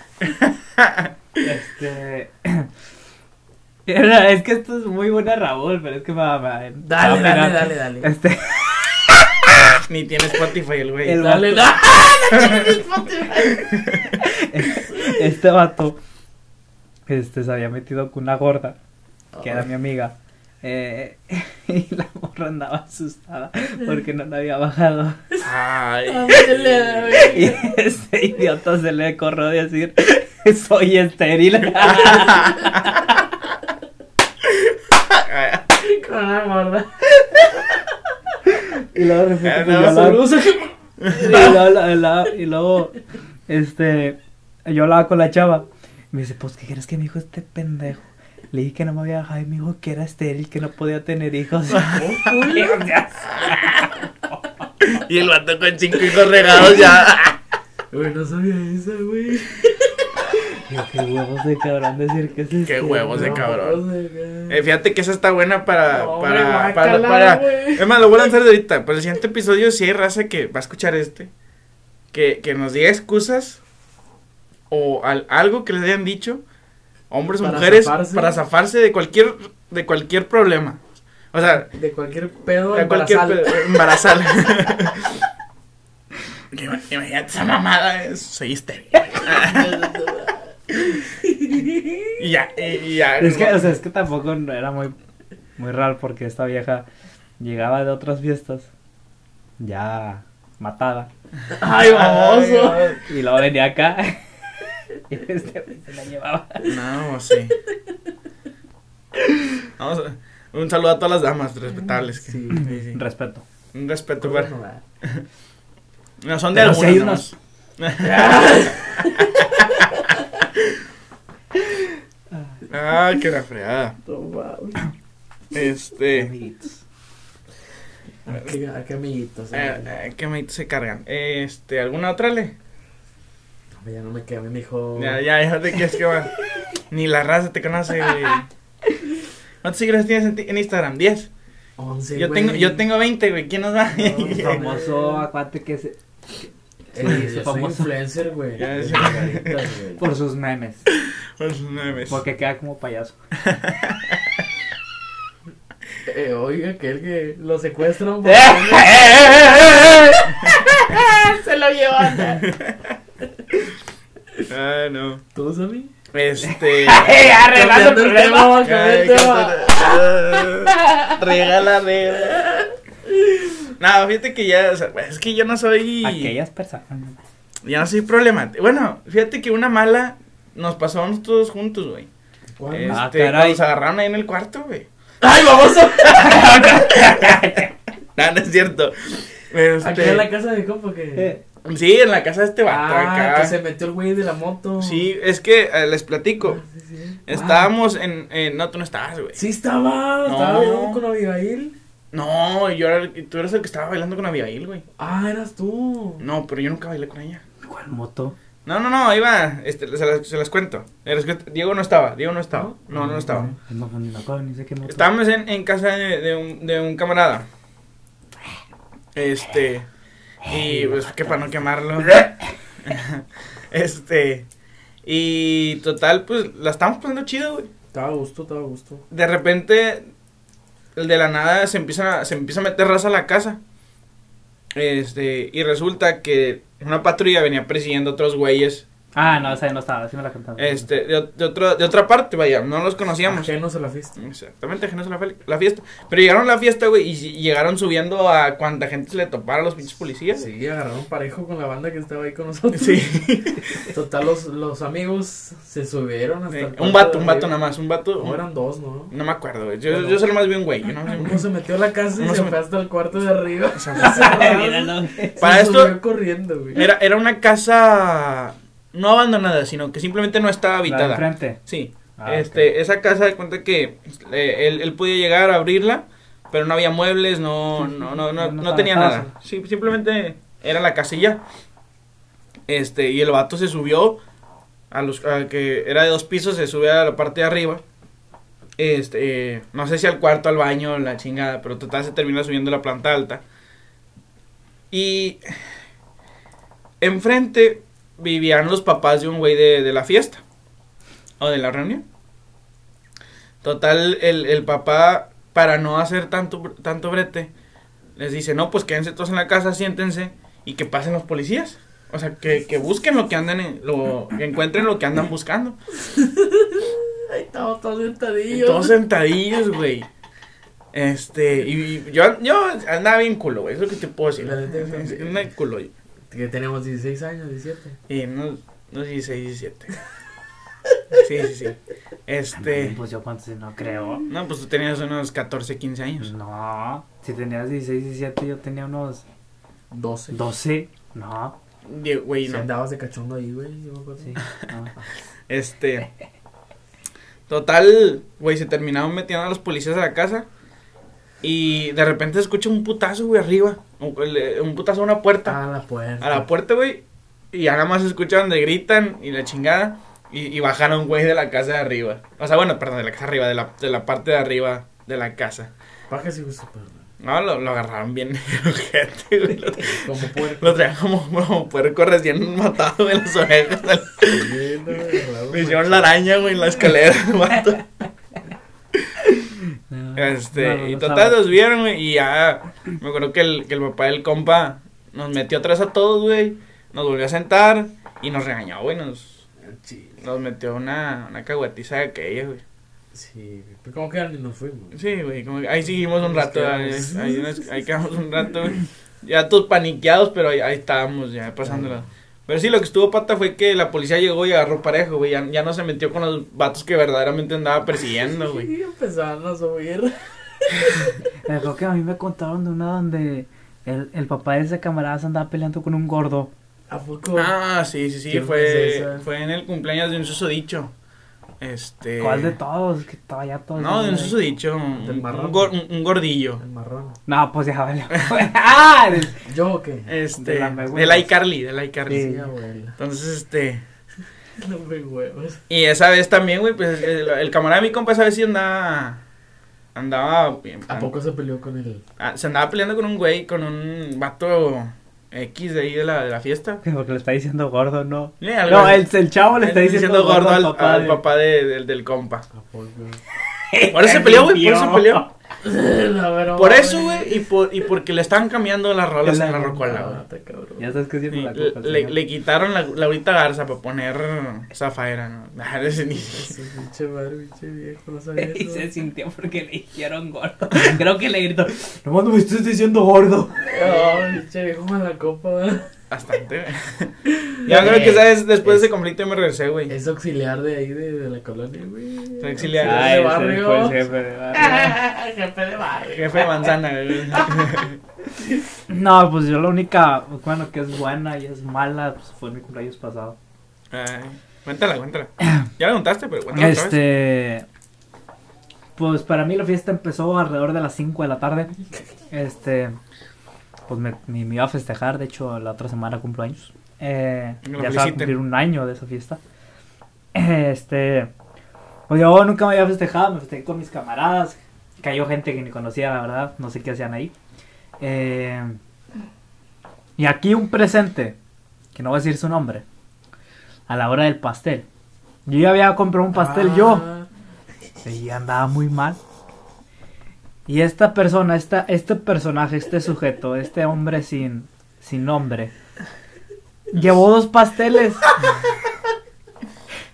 Este. Es que esto es muy buena Raúl, pero es que me va me va- me Dale, dale, dale, dale. Este, Ni tiene Spotify el güey. El Dale, vato- dale. este vato este, se había metido con una gorda, que era mi amiga. eh, y la morra andaba asustada porque no la había bajado. Ay. Y ese idiota se le corrió de decir: Soy estéril. Con la gorda. y luego de repente, Ah, pues, no, yo y luego, y luego, este, yo hablaba con la chava. Me dice, pues, ¿qué crees que me dijo este pendejo? Le dije que no me había bajado y me dijo que era estéril, que no podía tener hijos. Y el vato con cinco hijos regados ya. Güey, no sabía esa, güey. Qué huevos de cabrón decir que es Qué estéril. huevos de cabrón. Eh, fíjate que esa está buena para. No, para, para, para-. Es más, lo voy a lanzar de ahorita. Para el siguiente episodio, si hay raza que va a escuchar este. Que, que nos diga excusas. O al- algo que les hayan dicho. Hombres o mujeres. zafarse. Para zafarse de cualquier, de cualquier problema. O sea, De cualquier pedo de cualquier embarazal. pe- embarazal. Que ima- Imagínate esa mamada. es- Soy estéril. y ya, y, y ya. Es que, o sea, es que tampoco era muy, muy raro porque esta vieja llegaba de otras fiestas ya matada. Ay, baboso. Y luego venía acá. y este güey se la llevaba. No, sí. Vamos a- un saludo a todas las damas respetables. que- Sí. sí, sí. Respeto. Un respeto, bueno. va. No, son de Pero algunas. hay nomás. ah, qué la fregada. No. Este. Amiguitos. ¿A qué, a qué amiguitos? Eh, eh, ¿Qué me se cargan? Este, ¿alguna otra le? Hombre, Ya no me quedé, me dijo. Ya, ya, ya te quieres que va. Ni la raza te conoce, güey. ¿Cuántos seguidores tienes en, ti- en Instagram? ¿10? 11, Yo güey. tengo, yo tengo 20, güey. ¿Quién nos va? No, Famoso acuate que se. Sí, soy famoso. influencer, güey. Sí. margaritas, güey. Por sus memes. Porque queda como payaso. Eh, oiga, aquel que lo secuestran. por- Se lo llevan. Ah, no. ¿Tú, Sammy? Este. Cambiando el tonta. Regala, regala. No, fíjate que ya, o sea, es que yo no soy. Aquellas personas. Ya no soy problemático. Bueno, fíjate que una mala nos pasó a nosotros juntos, güey. ¿Cuál? Este, Ah, caray. nos agarraron ahí en el cuarto, güey. ¡Ay, baboso! No, no es cierto. Este, Aquí en la casa de compa que. Eh, Sí, en la casa de este vato Ah, acá. que se metió el güey de la moto. Sí, es que eh, les platico. Ah, sí, sí. Estábamos en, en- No, tú no estabas, güey. Sí estaba, No. estaba bailando con Abigail. No, yo era el- tú eres el que estaba bailando con Abigail, güey. Ah, eras tú. No, pero yo nunca bailé con ella. ¿Cuál moto? No, no, no, iba, este, se las, se las cuento. Diego no estaba, Diego no estaba. No, no estaba. No, no, no, no, ni sé qué moto. Estábamos en, en casa de, de un, de un camarada. Este. Y pues que para no quemarlo. este. Y total, pues la estamos pasando chido, güey. Estaba a gusto, estaba a gusto. De repente, de la nada se empieza, a- se empieza a meter raza a la casa. Este, y resulta que una patrulla venía persiguiendo a otros güeyes. Ah, no, esa no estaba, así me la contaron. Este, de, de, otro- de otra parte, vaya, no los conocíamos. Ajenos a la fiesta. Exactamente, ajenos a la, la fiesta. Pero llegaron a la fiesta, güey, y, y llegaron subiendo a cuanta gente se le topara a los pinches policías. Sí, agarraron parejo con la banda que estaba ahí con nosotros. Sí. Total, los, los amigos se subieron hasta el un cuarto vato, un vato nada más, un vato. No, eran dos, ¿no? No me acuerdo, güey. Yo, Bueno. yo solo más vi un güey. Yo no. Uno se metió a la casa y se se fue hasta el cuarto de arriba. O sea, Míralo. Se Para esto- subió corriendo, güey. Era, era una casa no abandonada, sino que simplemente no estaba La de habitada. enfrente. Sí. Ah, este, esa casa de cuenta que eh, él, él podía llegar a abrirla, pero no había muebles, no, no, no, no, no tenía nada. Sí, simplemente era la casilla. Este, y el vato se subió a los a que era de dos pisos, se sube a la parte de arriba. Este, no sé si al cuarto, al baño, la chingada, pero total se termina subiendo la planta alta. Y enfrente vivían los papás de un güey de, de la fiesta. O de la reunión. Total, el, el papá, para no hacer tanto, tanto brete, les dice, no, pues quédense todos en la casa, siéntense y que pasen los policías. O sea, que, que busquen lo que andan, en- lo, que encuentren lo que andan buscando. Ahí estamos todos sentadillos. todos sentadillos, güey. Este, y yo, yo andaba bien culo, güey, es lo que te puedo decir. Andaba bien culo, yo. Que teníamos 16 años, 17. Y no, no 16, 17. Sí, sí, sí. Este, Pues yo cuántos no creo. no, pues tú tenías unos 14, 15 años. No, si tenías 16, 17, yo tenía unos 12. 12. No, Güey, Si no. andabas de cachondo ahí, güey. Yo me acuerdo. sí. no. Este, total, güey, se terminaron metiendo a los policías a la casa. Y de repente se escucha un putazo, güey, arriba. Un, putazo a una puerta. A la puerta. a la puerta, güey. Y ya nada más se escucha donde gritan y la chingada. Y, y bajaron, güey, de la casa de arriba. O sea, bueno, perdón, de la casa de arriba, de la, de la parte de arriba de la casa. Pájase, güey. No, lo, lo agarraron bien ojete, güey. Lo, Como puerco. lo traían como, como puerco recién matado en las orejas. Le hicieron la araña, güey, en la escalera, Este, no, no, y total nos vieron, güey, y ya, me acuerdo que el, que el papá del compa nos metió atrás a todos, güey, nos volvió a sentar y nos regañó, güey, nos, Sí, nos metió una, una caguatiza de aquella, güey. sí. Pero como que ni nos fuimos. Sí, güey, como que ahí seguimos un Nos rato, ahí, quedamos. ahí, nos- ahí quedamos un rato, güey. Ya todos paniqueados, pero ahí, ahí estábamos, ya pasándola. Pero sí, lo que estuvo pata fue que la policía llegó y agarró parejo, güey, ya, ya no se metió con los vatos que verdaderamente andaba persiguiendo, güey. Y empezaron a subir. Creo que a mí me contaron de una donde el, el papá de ese camarada se andaba peleando con un gordo. ¿A poco? Ah, sí, sí, sí, ¿Quién fue, es fue en el cumpleaños de un susodicho. Este. ¿Cuál de todos? Que estaba ya todo. No, de un susodicho, un, Del marrón. un gor- un- un gordillo. El marrón. No, pues ya vale. ¡Ah! ¿Yo o qué? Este, De la me del iCarly, del iCarly. Sí. Entonces, este. No me huevos. Y esa vez también, güey, pues el, el camarada de mi compa esa vez sí andaba. Andaba. bien, ¿A poco se peleó con él? ah, se andaba peleando con un güey, con un vato X de ahí de la, de la fiesta. Porque le está diciendo gordo, no. No, el, el chavo le está diciendo, gordo al, papá al de- papá de- del, del compa. ¿A poco? Por eso se peleó, güey, por eso se peleó. Por eso, güey, y, por, y porque le estaban cambiando las rolas en la rocola, güey. Ah. Ya sabes que siempre la le, al le, le quitaron la Laurita Garza para poner Zafaira, ¿no? Ah, ese pinche madre, pinche viejo, no sabía Y eso. se sintió porque le dijeron gordo. Creo que le gritó, no no me estés diciendo gordo. Ay, pinche viejo la copa, ¿verdad? Bastante, güey. Ya creo que, ¿sabes? Después de ese conflicto me regresé, güey. Es auxiliar de ahí, de, de la colonia, güey. Es auxiliar. Ah, Ay, de ese barrio. fue el jefe de barrio. Jefe de barrio. Jefe de manzana, güey. No, pues yo la única, bueno, que es buena y es mala, pues fue mi cumpleaños pasado. Ay, cuéntala, cuéntala. Ya la contaste, pero cuéntala otra vez. Este. Pues para mí la fiesta empezó alrededor de las 5 de la tarde. Este. Pues me, me, me iba a festejar, de hecho la otra semana cumplo años. Eh, ya se va a cumplir un año de esa fiesta. Este. Pues yo nunca me había festejado, me festejé con mis camaradas. Cayó gente que ni conocía, la verdad, no sé qué hacían ahí. Eh, y aquí un presente, que no voy a decir su nombre, a la hora del pastel. Yo ya había comprado un pastel yo. Ah, Y andaba muy mal. Y esta persona, esta, este personaje, este sujeto, este hombre sin, sin nombre, llevó dos pasteles.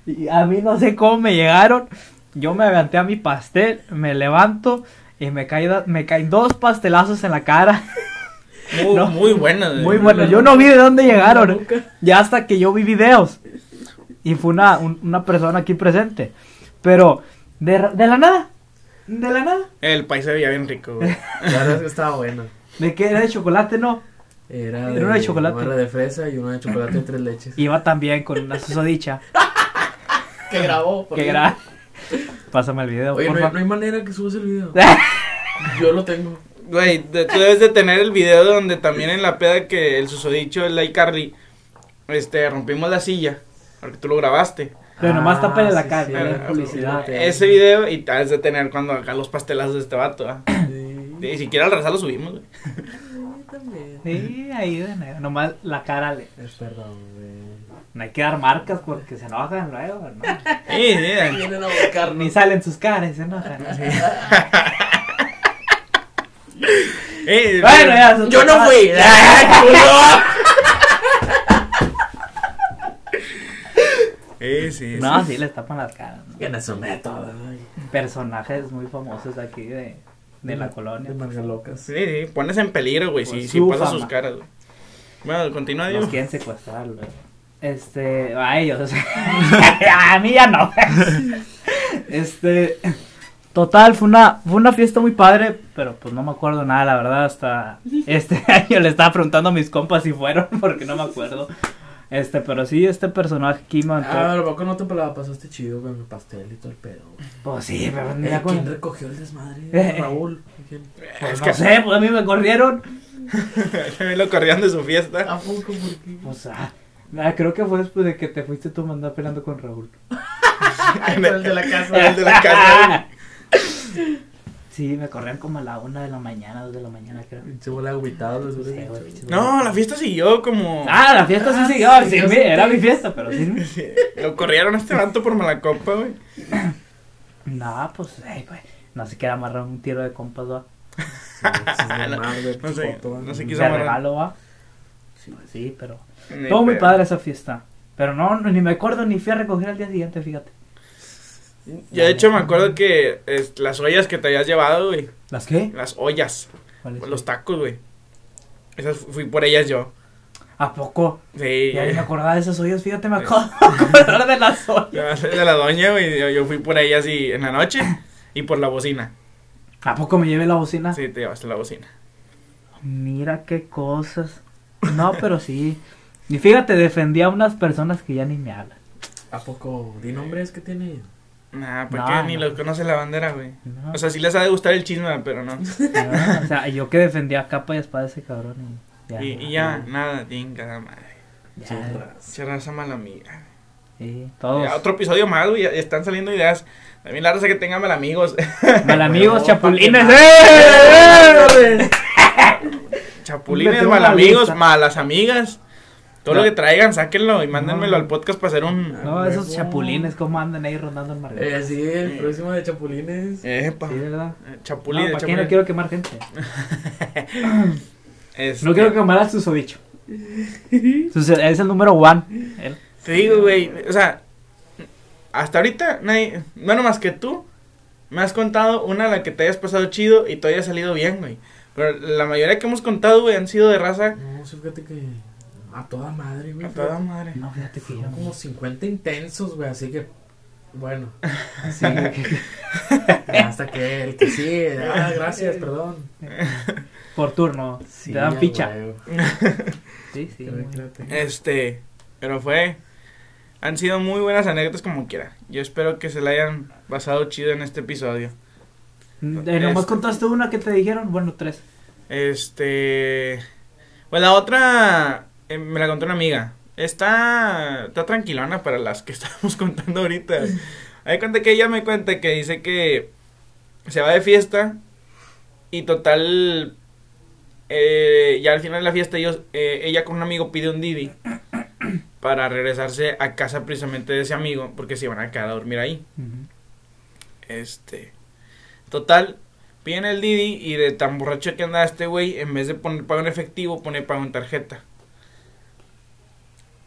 Y a mí no sé cómo me llegaron. Yo me levanté a mi pastel, me levanto y me, caí, me caen dos pastelazos en la cara. Muy, no. muy buena, güey. Muy bueno, yo no vi de dónde llegaron. Ya hasta que yo vi videos. Y fue una, un- una persona aquí presente. Pero, de, de la nada. De la nada. El país se veía bien rico, güey. La verdad es que estaba bueno. ¿De qué? ¿Era de chocolate? No. Era, Era una de chocolate. Una de fresa y una de chocolate de tres leches. Iba también con una susodicha. que grabó. por que fin. gra... Pásame el video, Oye, no hay, no hay manera que subas el video. Yo lo tengo. Güey, de- tú debes de tener el video donde también en la peda que el susodicho, el iCarly, este, rompimos la silla. Porque tú lo grabaste. Pero nomás Ah, tápale la cara, sí, no sí, es sí, publicidad. sí. Ese video y debes de tener cuando acá los pastelazos de este vato, ¿ah? Sí. Ni siquiera al rezar lo subimos, güey. también. Sí, ahí de negro. Nomás la cara le. Perdón, güey. No hay que dar marcas porque se enojan luego, ¿no? Sí, sí, Vienen a buscarnos. Ni salen sus caras, se enojan. Eh, Bueno, ya. son Yo no fui. ¡Ah, Eh, sí. No, sí les tapan las caras. ¿no? Tiene su método, güey. Personajes muy famosos de aquí de, de la colonia. De Margalocas. Sí, sí, pones en peligro, güey, si, si pasas fama. sus caras, güey. Bueno, continúa, Los Diego. quieren secuestrar luego. Este, a ellos. a mí ya no. este, total, fue una, fue una fiesta muy padre, pero pues no me acuerdo nada, la verdad, hasta este año le estaba preguntando a mis compas si fueron, porque no me acuerdo. Este, pero sí, este personaje aquí me Ah, pero poco no te la pasaste chido con el pastel y todo el pedo. güey. Pues sí, pero Eh, mira con- ¿Quién recogió el desmadre? Eh. Raúl. ¿Quién? pues Es no que sé, pues a mí me corrieron. también lo corrieron de su fiesta. ¿A poco? ¿Por qué? Pues, ah, ah, creo que fue después de que te fuiste tú a andar peleando con Raúl. El de la casa. El de la casa. Sí, me corrían como a la una de la mañana, dos de la mañana, creo. Se Sí, dicho. güey, pinche No, la fiesta siguió como. Ah, la fiesta sí Ah, siguió. sí, era mi fiesta, pero sí. Sí, Lo corrieron a este vato por mala copa, güey. No, pues, eh, güey. No se queda amarrar un tiro de compas, va. No sé, no sé quiso De amarrar. regalo, va. Sí, sí, pero. Ni Todo muy padre esa fiesta. Pero no, ni me acuerdo ni fui a recoger al día siguiente, fíjate. Yo, de hecho, me acuerdo que es, las ollas que te habías llevado, güey. ¿Las qué? Las ollas. ¿Cuáles? Los tacos, güey. Esas fu- fui por ellas yo. ¿A poco? Sí. Ya me acordaba de esas ollas, fíjate, me acabo de de las ollas. De la doña, güey. Yo, yo fui por ellas y en la noche y por la bocina. ¿A poco me llevé la bocina? Sí, te llevaste la bocina. Mira qué cosas. No, pero sí. Y fíjate, defendí a unas personas que ya ni me hablan. ¿A poco? ¿Di nombres que tiene? Nah, porque No, ni no. los conoce la bandera, güey. No, O sea, sí les ha de gustar el chisme, pero no. no, o sea, yo que defendía a capa y espada a ese cabrón y ya. Y, y ya, nada, tinga, madre. ya, Churras. Che raza mala amiga. sí, todos. Ya, otro episodio más, güey. ya Están saliendo ideas. También la raza que tenga mal amigos. Mal amigos, chapulines. pa' que ¡eh! ¡Eh! Chapulines, mal amigos, malas amigas. Todo No. lo que traigan, sáquenlo y mándenmelo No. al podcast para hacer un. No, esos chapulines, ¿cómo andan ahí rondando el mar? Eh, sí, el próximo de Chapulines. Epa. Sí, ¿verdad? Eh, No, Chapulín, ¿para qué chapulín. no quiero quemar gente? Este, No quiero quemar a Susodicho. Sus- es el número one. Él. Te digo, güey. O sea, hasta ahorita, nadie. Bueno, más que tú, me has contado una a la que te hayas pasado chido y todo haya salido bien, güey. Pero la mayoría que hemos contado, güey, han sido de raza No, fíjate que a toda madre, güey. a toda madre. No, fíjate que no. como 50 intensos, güey, así que, bueno, Así que- hasta que el que sí, ah, gracias, perdón. por turno. Sí, te dan ficha. huevo. Sí, sí. Este, pero fue. Han sido muy buenas anécdotas como quiera. Yo espero que se la hayan pasado chido en este episodio. Eh, nomás Es- contaste una que te dijeron, bueno, tres. Este. Pues la otra eh, me la contó una amiga. Está, está tranquilona para las que estamos contando ahorita. Hay cuenta que ella me cuenta que dice que se va de fiesta y total. eh, ya al final de la fiesta ellos, eh, ella con un amigo pide un Didi para regresarse a casa precisamente de ese amigo porque se iban a quedar a dormir ahí. Este. Total, piden el Didi y de tan borracho que anda este güey, en vez de poner pago en efectivo, pone pago en tarjeta.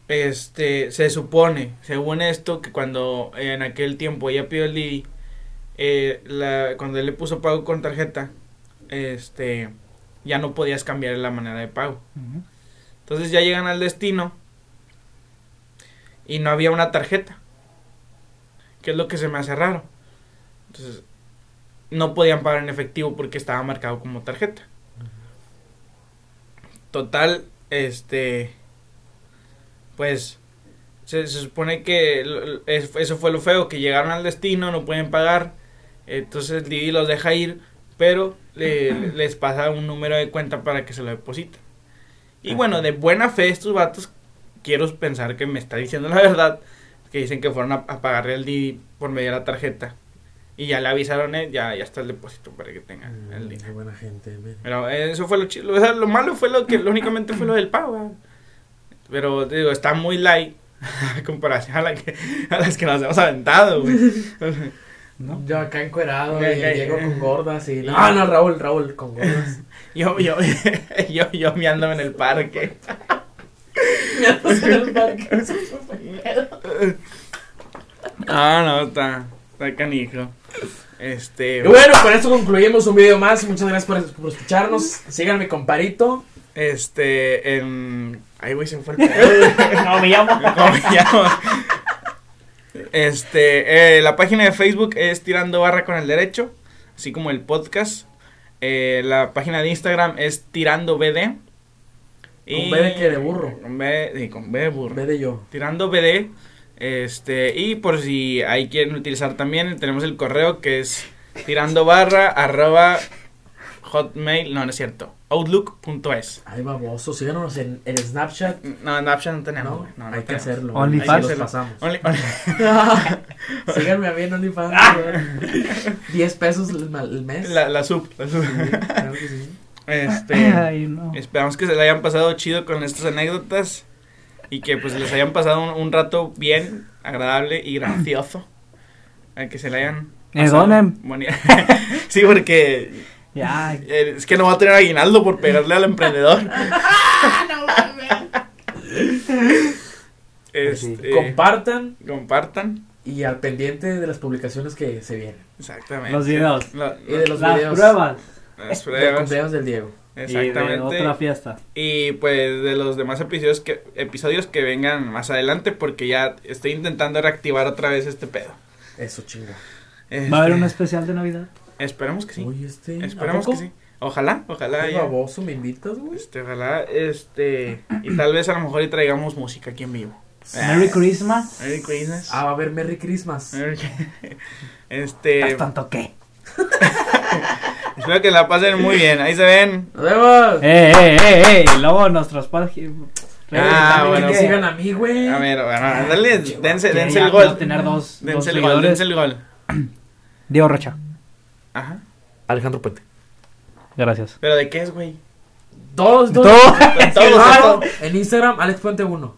Este, se supone, según esto, que cuando en aquel tiempo ella pidió el eh, la, cuando él le puso pago con tarjeta, este, ya no podías cambiar la manera de pago. Entonces ya llegan al destino y no había una tarjeta. Que es lo que se me hace raro. Entonces no podían pagar en efectivo porque estaba marcado como tarjeta. Total, este pues se, se supone que eso fue lo feo, que llegaron al destino, no pueden pagar, entonces el Didi los deja ir, pero le- le- les pasa un número de cuenta para que se lo depositen. Y bueno, de buena fe estos vatos, quiero pensar que me está diciendo la verdad, que dicen que fueron a, a pagarle el Didi por medio de la tarjeta. Y ya le avisaron, eh, ya, ya está el depósito para que tengan el Mm, dinero. Qué buena gente. Pero eso fue lo chido. O sea, lo malo fue lo que, únicamente fue lo del pago. ¿verdad? Pero te digo, está muy light a comparación a, la que, a las que nos hemos aventado, güey. ¿no? Yo acá encuerado, Ya, y ya. con gordas y... No, no, Raúl, Raúl, con gordas. Yo, yo, yo, yo miándome en el parque. Sé el parque, eso fue. Ah, no, está, está canijo. Este, Y bueno, con esto concluimos un video más. Muchas gracias por, por escucharnos. Síganme, comparito. este, en... Ay, güey, se me fue el pedo. No, me llamo. ¿Cómo me llamo? Este, eh, la página de Facebook es Tirando Barra con el Derecho, así como el podcast. Eh, la página de Instagram es Tirando BD. ¿Con B de qué? ¿De burro? Con B, sí, con B de burro. Ve de yo. Tirando BD. Este, y por si ahí quieren utilizar también, tenemos el correo que es tirando barra arroba hotmail, no, no es cierto, outlook.es. Ay, baboso. Síganos en, en Snapchat. No, en Snapchat no tenemos, No, no, no hay que tenemos. hacerlo. OnlyFans. Los pasamos. Only- only- Síganme a mí en OnlyFans. güey. 10 pesos el, mes. la, la sub, la sub. Sí, claro que sí. Este, Ay, no. esperamos que se le hayan pasado chido con estas anécdotas y que pues les hayan pasado un, un rato bien agradable y gracioso. A que se le hayan pasado donen. sí, porque Ya. eh, es que no va a tener aguinaldo por pegarle al emprendedor. Este, Compartan compartan. y al pendiente de las publicaciones que se vienen. Exactamente. Los videos. Lo- Y de los Las videos. pruebas. las Del pruebas. cumpleaños del Diego. Y de Exactamente. otra fiesta. Y pues de los demás episodios que episodios que vengan más adelante porque ya estoy intentando reactivar otra vez este pedo. Eso, chinga. ¿Va a haber Este, un especial de Navidad? Esperemos que sí. Oye, este. ¿a Esperemos que sí. Ojalá, ojalá ¿Qué ya. baboso me invitas, güey? Este, ojalá este y tal vez a lo mejor y traigamos música aquí en vivo. Merry Christmas. Merry Christmas. Ah, va a haber Merry Christmas. Merry- Este, ¿Estás tanto qué? espero que la pasen muy bien. Ahí se ven. ¡Nos vemos! Eh, eh, eh, eh. Y luego nuestras páginas. Ah, También bueno. que sigan a mí, güey. A ver, bueno, dale, dense, dense el gol. tener dos, dos Dense el gol, dense el gol. Diego Rocha. Ajá. Alejandro Puente. Gracias. ¿Pero de qué es, güey? Todos, Ah, todos. En Instagram, Alex Puente 1.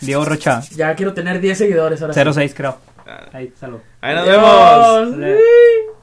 Diego Rocha. Ya quiero tener 10 seguidores ahora. sí. 06 creo. Ah, Ahí, salud. Ahí nos Adiós. vemos.